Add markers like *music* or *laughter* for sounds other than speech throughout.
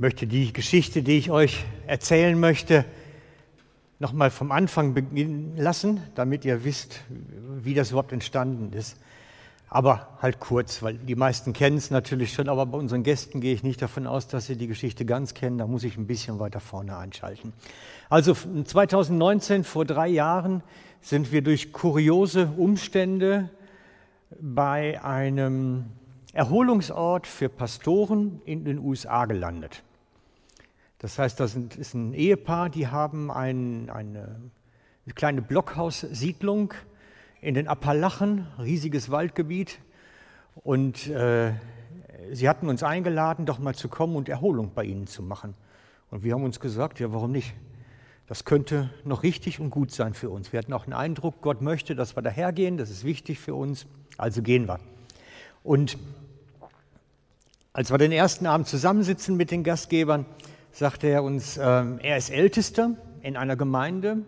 möchte die Geschichte, die ich euch erzählen möchte, nochmal vom Anfang beginnen lassen, damit ihr wisst, wie das überhaupt entstanden ist. Aber halt kurz, weil die meisten kennen es natürlich schon, aber bei unseren Gästen gehe ich nicht davon aus, dass sie die Geschichte ganz kennen. Da muss ich ein bisschen weiter vorne einschalten. Also 2019, vor drei Jahren, sind wir durch kuriose Umstände bei einem Erholungsort für Pastoren in den USA gelandet. Das heißt, das ist ein Ehepaar, die haben ein, eine kleine Blockhaussiedlung in den Appalachen, riesiges Waldgebiet. Und äh, sie hatten uns eingeladen, doch mal zu kommen und Erholung bei ihnen zu machen. Und wir haben uns gesagt, ja, warum nicht? Das könnte noch richtig und gut sein für uns. Wir hatten auch den Eindruck, Gott möchte, dass wir dahergehen, das ist wichtig für uns, also gehen wir. Und als wir den ersten Abend zusammensitzen mit den Gastgebern, sagte er uns, äh, er ist Ältester in einer Gemeinde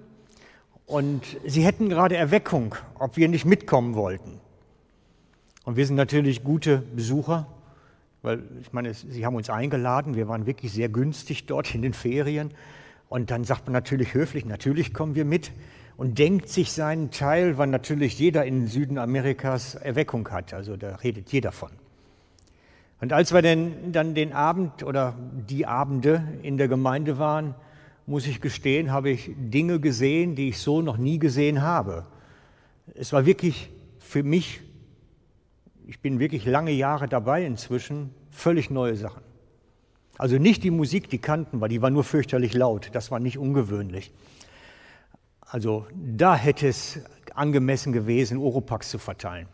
und sie hätten gerade Erweckung, ob wir nicht mitkommen wollten. Und wir sind natürlich gute Besucher, weil ich meine, sie haben uns eingeladen, wir waren wirklich sehr günstig dort in den Ferien. Und dann sagt man natürlich höflich, natürlich kommen wir mit und denkt sich seinen Teil, weil natürlich jeder in Süden Amerikas Erweckung hat. Also da redet jeder von. Und als wir denn dann den Abend oder die Abende in der Gemeinde waren, muss ich gestehen, habe ich Dinge gesehen, die ich so noch nie gesehen habe. Es war wirklich für mich, ich bin wirklich lange Jahre dabei inzwischen, völlig neue Sachen. Also nicht die Musik, die kannten wir, die war nur fürchterlich laut, das war nicht ungewöhnlich. Also da hätte es angemessen gewesen, Oropax zu verteilen.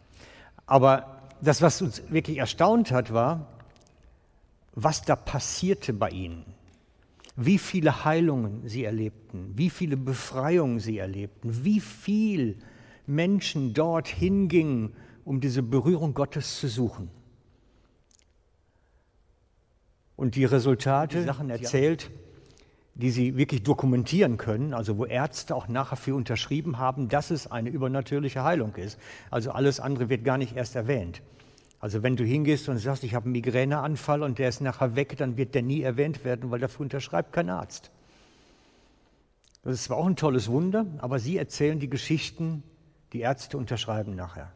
Aber das, was uns wirklich erstaunt hat, war, was da passierte bei ihnen. Wie viele Heilungen sie erlebten, wie viele Befreiungen sie erlebten, wie viel Menschen dort hingingen, um diese Berührung Gottes zu suchen. Und die Resultate, die Sachen erzählt, die sie wirklich dokumentieren können, also wo Ärzte auch nachher für unterschrieben haben, dass es eine übernatürliche Heilung ist. Also alles andere wird gar nicht erst erwähnt. Also wenn du hingehst und sagst, ich habe einen Migräneanfall und der ist nachher weg, dann wird der nie erwähnt werden, weil dafür unterschreibt kein Arzt. Das ist zwar auch ein tolles Wunder, aber sie erzählen die Geschichten, die Ärzte unterschreiben nachher.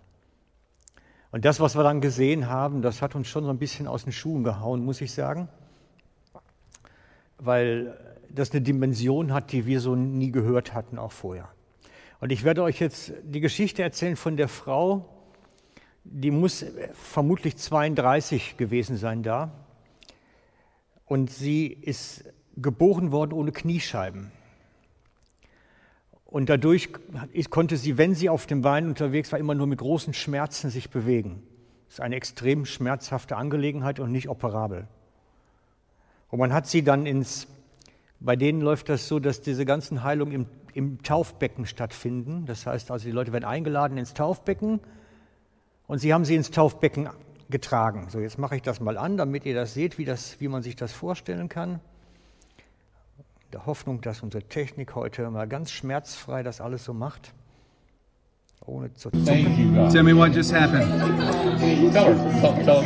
Und das, was wir dann gesehen haben, das hat uns schon so ein bisschen aus den Schuhen gehauen, muss ich sagen, weil das eine Dimension hat, die wir so nie gehört hatten, auch vorher. Und ich werde euch jetzt die Geschichte erzählen von der Frau, die muss vermutlich 32 gewesen sein da. Und sie ist geboren worden ohne Kniescheiben. Und dadurch konnte sie, wenn sie auf dem Bein unterwegs war, immer nur mit großen Schmerzen sich bewegen. Das ist eine extrem schmerzhafte Angelegenheit und nicht operabel. Und man hat sie dann ins bei denen läuft das so, dass diese ganzen Heilungen im, im Taufbecken stattfinden. Das heißt also, die Leute werden eingeladen ins Taufbecken und sie haben sie ins Taufbecken getragen. So, jetzt mache ich das mal an, damit ihr das seht, wie, das, wie man sich das vorstellen kann. In der Hoffnung, dass unsere Technik heute mal ganz schmerzfrei das alles so macht. Ohne zu zucken. Thank you, God. Tell me what just happened. Tell. Tell,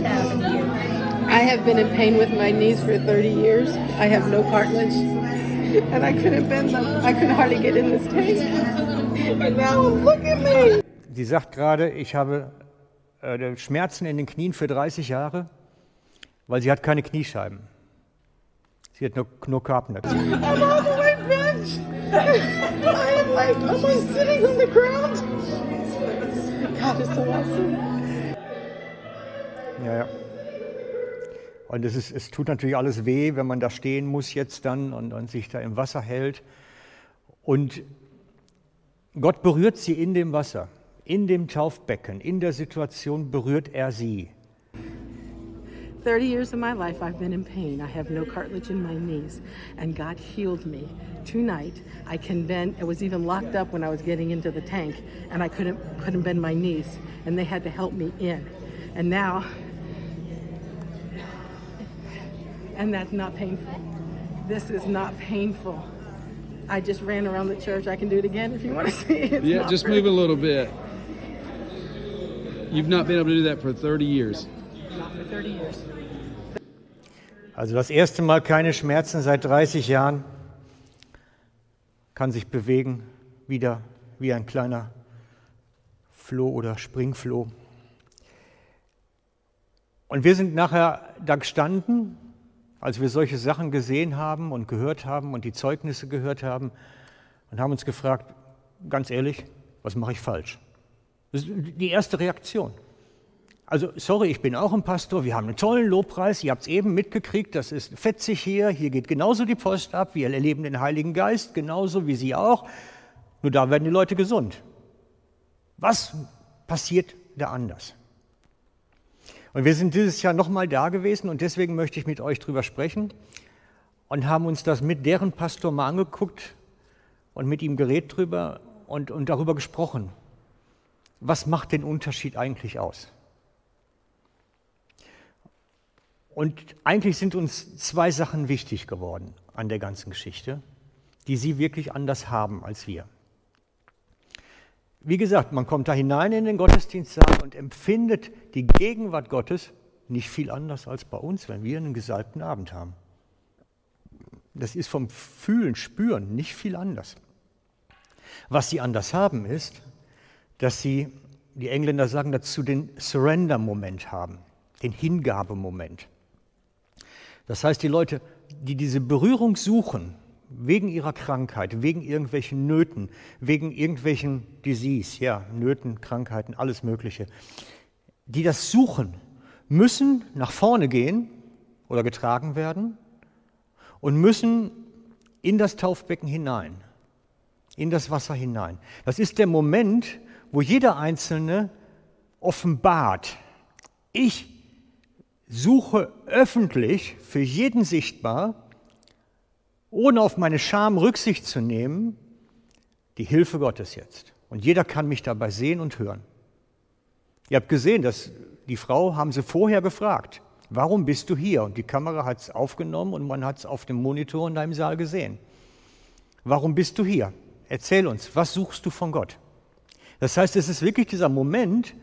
tell. I have been in pain with my knees for 30 years. I have no cartilage. And I couldn't bend them. I could hardly get in this tank. And now look at me. Sie sagt gerade, ich habe äh, Schmerzen in den Knien für 30 Jahre, weil sie hat keine Kniescheiben. Sie hat nur, nur Karpennöpfe. I'm all the way bent. I am like almost sitting on the ground. God is so awesome. Ja, ja. Und es, ist, es tut natürlich alles weh, wenn man da stehen muss jetzt dann und, und sich da im Wasser hält. Und Gott berührt sie in dem Wasser, in dem Taufbecken, in der Situation berührt er sie. 30 years of my life I've been in pain. I have no cartilage in my knees, and God healed me. Tonight I can bend. It was even locked up when I was getting into the tank, and I couldn't couldn't bend my knees, and they had to help me in. And now and that's not painful. This is not painful. I just ran around the church. I can do it again if you want to *laughs* see it. yeah, just pretty. move a little bit. You've not been able to do that for 30 years. Not for 30 years. Also das erste Mal keine Schmerzen seit 30 Jahren, kann sich bewegen, wieder wie ein kleiner Floh oder Springfloh. Und wir sind nachher da gestanden, als wir solche Sachen gesehen haben und gehört haben und die Zeugnisse gehört haben und haben uns gefragt, ganz ehrlich, was mache ich falsch? Das ist die erste Reaktion. Also, sorry, ich bin auch ein Pastor, wir haben einen tollen Lobpreis, ihr habt es eben mitgekriegt, das ist fetzig hier, hier geht genauso die Post ab, wir erleben den Heiligen Geist, genauso wie Sie auch, nur da werden die Leute gesund. Was passiert da anders? Und wir sind dieses Jahr nochmal da gewesen und deswegen möchte ich mit euch drüber sprechen und haben uns das mit deren Pastor mal angeguckt und mit ihm geredet drüber und, und darüber gesprochen. Was macht den Unterschied eigentlich aus? Und eigentlich sind uns zwei Sachen wichtig geworden an der ganzen Geschichte, die sie wirklich anders haben als wir. Wie gesagt, man kommt da hinein in den Gottesdienstsaal und empfindet die Gegenwart Gottes nicht viel anders als bei uns, wenn wir einen gesalbten Abend haben. Das ist vom Fühlen, Spüren nicht viel anders. Was sie anders haben, ist, dass sie, die Engländer sagen dazu, den Surrender-Moment haben, den Hingabemoment. Das heißt, die Leute, die diese Berührung suchen, wegen ihrer Krankheit, wegen irgendwelchen Nöten, wegen irgendwelchen Disease, ja, Nöten, Krankheiten, alles Mögliche, die das suchen, müssen nach vorne gehen oder getragen werden und müssen in das Taufbecken hinein, in das Wasser hinein. Das ist der Moment, wo jeder Einzelne offenbart, ich suche öffentlich für jeden sichtbar, ohne auf meine Scham Rücksicht zu nehmen, die Hilfe Gottes jetzt. Und jeder kann mich dabei sehen und hören. Ihr habt gesehen, dass die Frau haben sie vorher gefragt, warum bist du hier? Und die Kamera hat es aufgenommen und man hat es auf dem Monitor in deinem Saal gesehen. Warum bist du hier? Erzähl uns, was suchst du von Gott? Das heißt, es ist wirklich dieser Moment,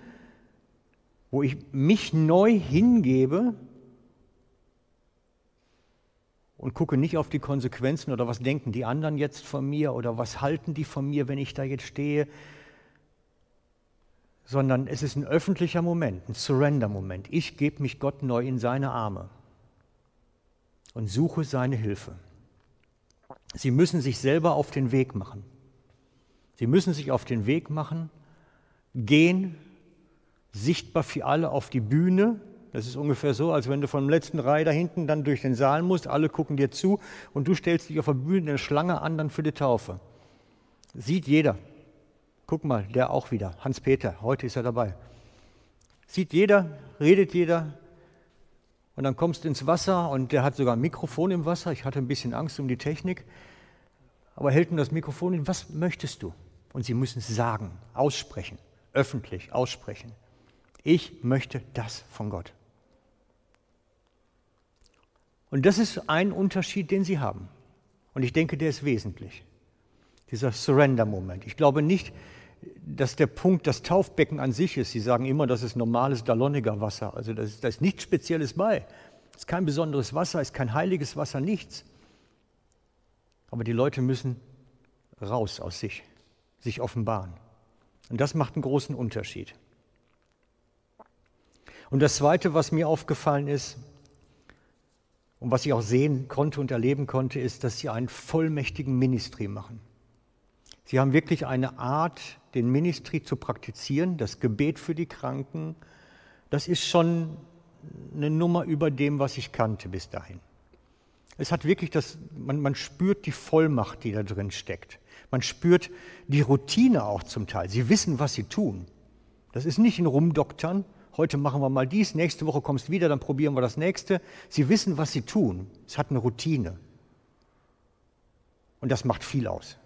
wo ich mich neu hingebe und gucke nicht auf die Konsequenzen oder was denken die anderen jetzt von mir oder was halten die von mir, wenn ich da jetzt stehe, sondern es ist ein öffentlicher Moment, ein Surrender-Moment. Ich gebe mich Gott neu in seine Arme und suche seine Hilfe. Sie müssen sich selber auf den Weg machen. Sie müssen sich auf den Weg machen, gehen sichtbar für alle auf die Bühne. Das ist ungefähr so, als wenn du vom letzten Reihe da hinten dann durch den Saal musst, alle gucken dir zu und du stellst dich auf der Bühne eine Schlange an dann für die Taufe. Sieht jeder. Guck mal, der auch wieder. Hans-Peter, heute ist er dabei. Sieht jeder, redet jeder. Und dann kommst du ins Wasser und der hat sogar ein Mikrofon im Wasser. Ich hatte ein bisschen Angst um die Technik. Aber hält ihm das Mikrofon hin, was möchtest du? Und sie müssen es sagen, aussprechen, öffentlich aussprechen. Ich möchte das von Gott. Und das ist ein Unterschied, den sie haben. Und ich denke, der ist wesentlich. Dieser Surrender-Moment. Ich glaube nicht, dass der Punkt das Taufbecken an sich ist. Sie sagen immer, das ist normales Daloniger Wasser. Also da ist, ist nichts Spezielles bei. Es ist kein besonderes Wasser, es ist kein heiliges Wasser, nichts. Aber die Leute müssen raus aus sich, sich offenbaren. Und das macht einen großen Unterschied. Und das Zweite, was mir aufgefallen ist und was ich auch sehen konnte und erleben konnte, ist, dass sie einen vollmächtigen Ministry machen. Sie haben wirklich eine Art, den Ministry zu praktizieren, das Gebet für die Kranken. Das ist schon eine Nummer über dem, was ich kannte bis dahin. Es hat wirklich das, man, man spürt die Vollmacht, die da drin steckt. Man spürt die Routine auch zum Teil. Sie wissen, was sie tun. Das ist nicht ein Rumdoktern, heute machen wir mal dies, nächste Woche kommst du wieder, dann probieren wir das nächste. Sie wissen, was sie tun. Es hat eine Routine. Und das macht viel aus.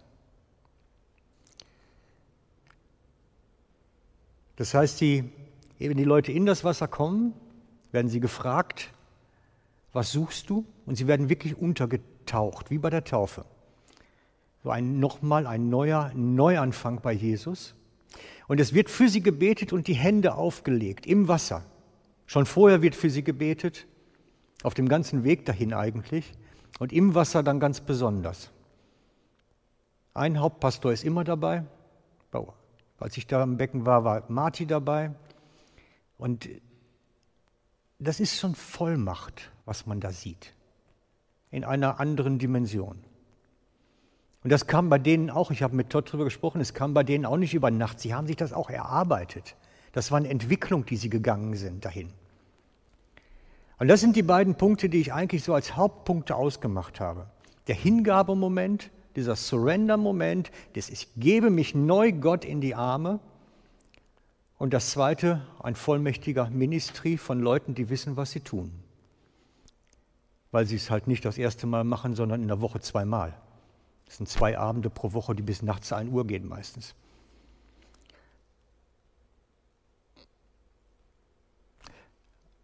Das heißt, die, wenn die Leute in das Wasser kommen, werden sie gefragt, was suchst du? Und sie werden wirklich untergetaucht, wie bei der Taufe. So ein nochmal ein neuer Neuanfang bei Jesus. Und es wird für sie gebetet und die Hände aufgelegt im Wasser. Schon vorher wird für sie gebetet. Auf dem ganzen Weg dahin eigentlich und im Wasser dann ganz besonders. Ein Hauptpastor ist immer dabei. Als ich da im Becken war, war Marti dabei. Und das ist schon Vollmacht, was man da sieht. In einer anderen Dimension. Und das kam bei denen auch, ich habe mit Todd darüber gesprochen, es kam bei denen auch nicht über Nacht. Sie haben sich das auch erarbeitet. Das war eine Entwicklung, die sie gegangen sind dahin. Und das sind die beiden Punkte, die ich eigentlich so als Hauptpunkte ausgemacht habe. Der Hingabemoment, dieser Surrender-Moment, das ich gebe mich neu Gott in die Arme. Und das zweite, ein vollmächtiger Ministry von Leuten, die wissen, was sie tun. Weil sie es halt nicht das erste Mal machen, sondern in der Woche zweimal. Das sind zwei Abende pro Woche, die bis nachts 1 Uhr gehen meistens.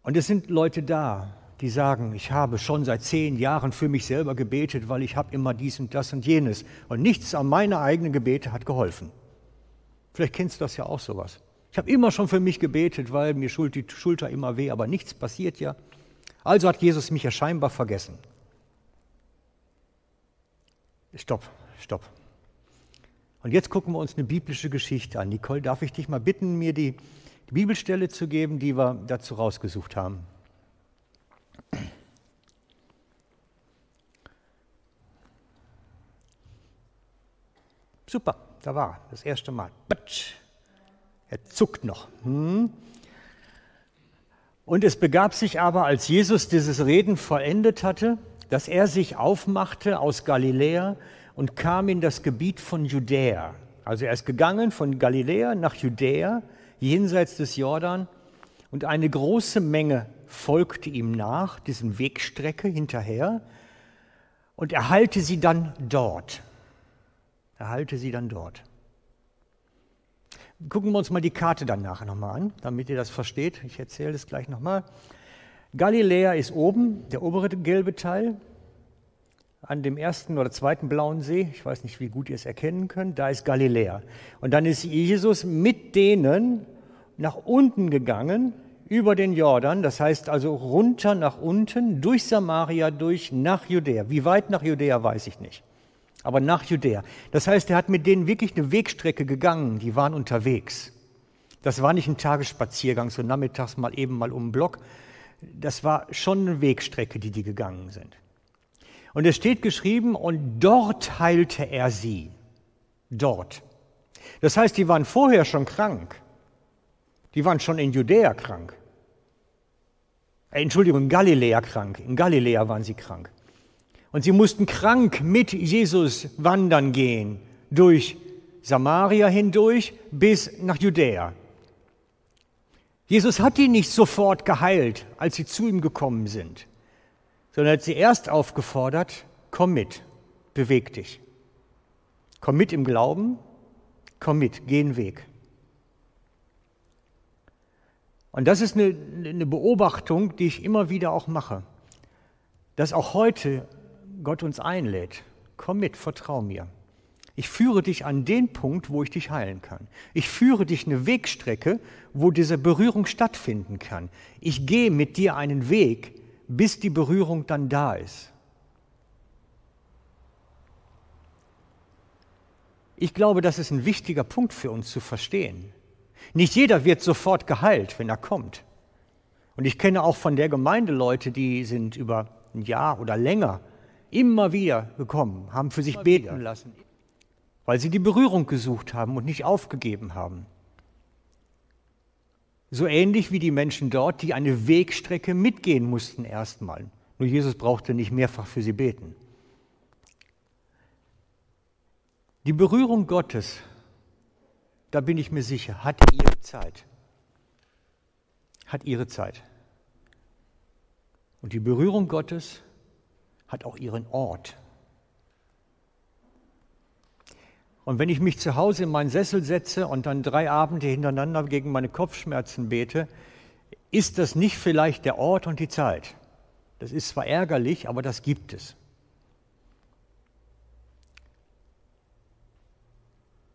Und es sind Leute da, die sagen, ich habe schon seit zehn Jahren für mich selber gebetet, weil ich habe immer dies und das und jenes. Und nichts an meine eigenen Gebete hat geholfen. Vielleicht kennst du das ja auch sowas. Ich habe immer schon für mich gebetet, weil mir schult die Schulter immer weh, aber nichts passiert ja. Also hat Jesus mich ja scheinbar vergessen. Stopp, stopp. Und jetzt gucken wir uns eine biblische Geschichte an. Nicole, darf ich dich mal bitten, mir die die Bibelstelle zu geben, die wir dazu rausgesucht haben. Super, da war das erste Mal. Er zuckt noch. Hm. Und es begab sich aber, als Jesus dieses Reden vollendet hatte, dass er sich aufmachte aus Galiläa und kam in das Gebiet von Judäa. Also er ist gegangen von Galiläa nach Judäa jenseits des Jordan und eine große Menge folgte ihm nach, diesen Wegstrecke hinterher, und er halte sie dann dort. Er halte sie dann dort. Gucken wir uns mal die Karte dann nachher nochmal an, damit ihr das versteht. Ich erzähle das gleich nochmal. Galiläa ist oben, der obere gelbe Teil, an dem ersten oder zweiten blauen See. Ich weiß nicht, wie gut ihr es erkennen könnt. Da ist Galiläa. Und dann ist Jesus mit denen nach unten gegangen über den Jordan, das heißt also runter nach unten, durch Samaria, durch nach Judäa. Wie weit nach Judäa, weiß ich nicht. Aber nach Judäa. Das heißt, er hat mit denen wirklich eine Wegstrecke gegangen, die waren unterwegs. Das war nicht ein Tagesspaziergang, so nachmittags mal eben mal um den Block. Das war schon eine Wegstrecke, die die gegangen sind. Und es steht geschrieben, und dort heilte er sie. Dort. Das heißt, die waren vorher schon krank. Die waren schon in Judäa krank. Äh, Entschuldigung, in Galiläa krank. In Galiläa waren sie krank. Und sie mussten krank mit Jesus wandern gehen, durch Samaria hindurch bis nach Judäa. Jesus hat die nicht sofort geheilt, als sie zu ihm gekommen sind, sondern hat sie erst aufgefordert, komm mit, beweg dich. Komm mit im Glauben, komm mit, geh den Weg. Und das ist eine, eine Beobachtung, die ich immer wieder auch mache, dass auch heute Gott uns einlädt. Komm mit, vertrau mir. Ich führe dich an den Punkt, wo ich dich heilen kann. Ich führe dich eine Wegstrecke, wo diese Berührung stattfinden kann. Ich gehe mit dir einen Weg, bis die Berührung dann da ist. Ich glaube, das ist ein wichtiger Punkt für uns zu verstehen. Nicht jeder wird sofort geheilt, wenn er kommt. Und ich kenne auch von der Gemeinde Leute, die sind über ein Jahr oder länger immer wieder gekommen, haben für sich beten lassen, weil sie die Berührung gesucht haben und nicht aufgegeben haben. So ähnlich wie die Menschen dort, die eine Wegstrecke mitgehen mussten erstmal. Nur Jesus brauchte nicht mehrfach für sie beten. Die Berührung Gottes da bin ich mir sicher, hat ihre Zeit. Hat ihre Zeit. Und die Berührung Gottes hat auch ihren Ort. Und wenn ich mich zu Hause in meinen Sessel setze und dann drei Abende hintereinander gegen meine Kopfschmerzen bete, ist das nicht vielleicht der Ort und die Zeit. Das ist zwar ärgerlich, aber das gibt es.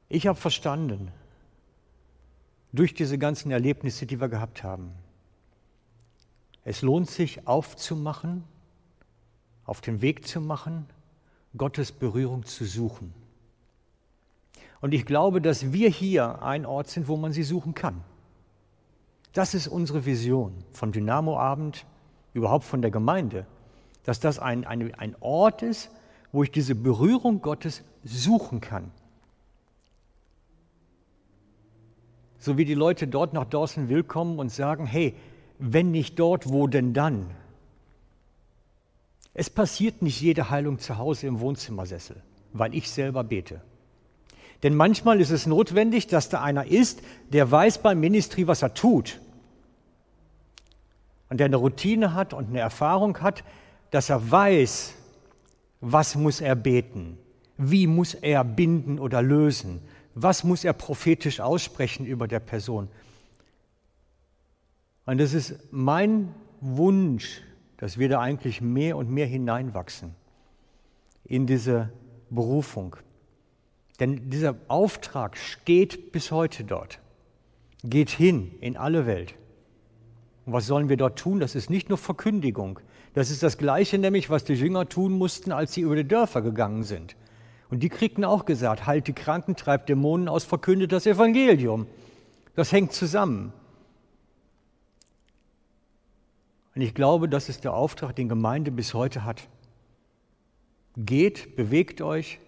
Ich habe verstanden, durch diese ganzen Erlebnisse, die wir gehabt haben. Es lohnt sich aufzumachen, auf den Weg zu machen, Gottes Berührung zu suchen. Und ich glaube, dass wir hier ein Ort sind, wo man sie suchen kann. Das ist unsere Vision von Dynamo-Abend, überhaupt von der Gemeinde, dass das ein, ein, ein Ort ist, wo ich diese Berührung Gottes suchen kann. So wie die Leute dort nach Dawson willkommen und sagen, hey, wenn nicht dort, wo denn dann? Es passiert nicht jede Heilung zu Hause im Wohnzimmersessel, weil ich selber bete. Denn manchmal ist es notwendig, dass da einer ist, der weiß beim Ministry, was er tut. Und der eine Routine hat und eine Erfahrung hat, dass er weiß, was muss er beten, wie muss er binden oder lösen, was muss er prophetisch aussprechen über der Person. Und das ist mein Wunsch, dass wir da eigentlich mehr und mehr hineinwachsen in diese Berufung. Denn dieser Auftrag steht bis heute dort, geht hin in alle Welt. Und was sollen wir dort tun? Das ist nicht nur Verkündigung. Das ist das Gleiche nämlich, was die Jünger tun mussten, als sie über die Dörfer gegangen sind. Und die kriegten auch gesagt, halt die Kranken, treibt Dämonen aus, verkündet das Evangelium. Das hängt zusammen. Und ich glaube, das ist der Auftrag, den Gemeinde bis heute hat. Geht, bewegt euch,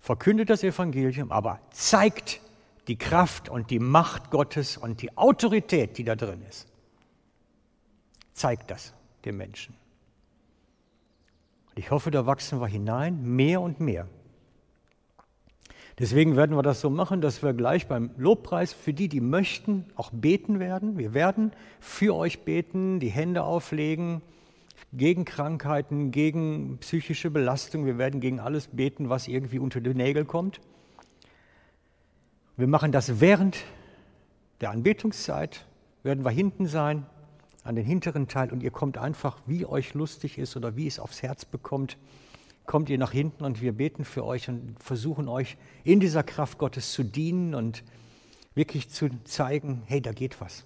verkündet das Evangelium, aber zeigt die Kraft und die Macht Gottes und die Autorität, die da drin ist. Zeigt das den Menschen. Und ich hoffe, da wachsen wir hinein, mehr und mehr. Deswegen werden wir das so machen, dass wir gleich beim Lobpreis für die, die möchten, auch beten werden. Wir werden für euch beten, die Hände auflegen, gegen Krankheiten, gegen psychische Belastung. Wir werden gegen alles beten, was irgendwie unter die Nägel kommt. Wir machen das während der Anbetungszeit, werden wir hinten sein, an den hinteren Teil und ihr kommt einfach, wie euch lustig ist oder wie es aufs Herz bekommt, kommt ihr nach hinten und wir beten für euch und versuchen euch in dieser Kraft Gottes zu dienen und wirklich zu zeigen, hey, da geht was.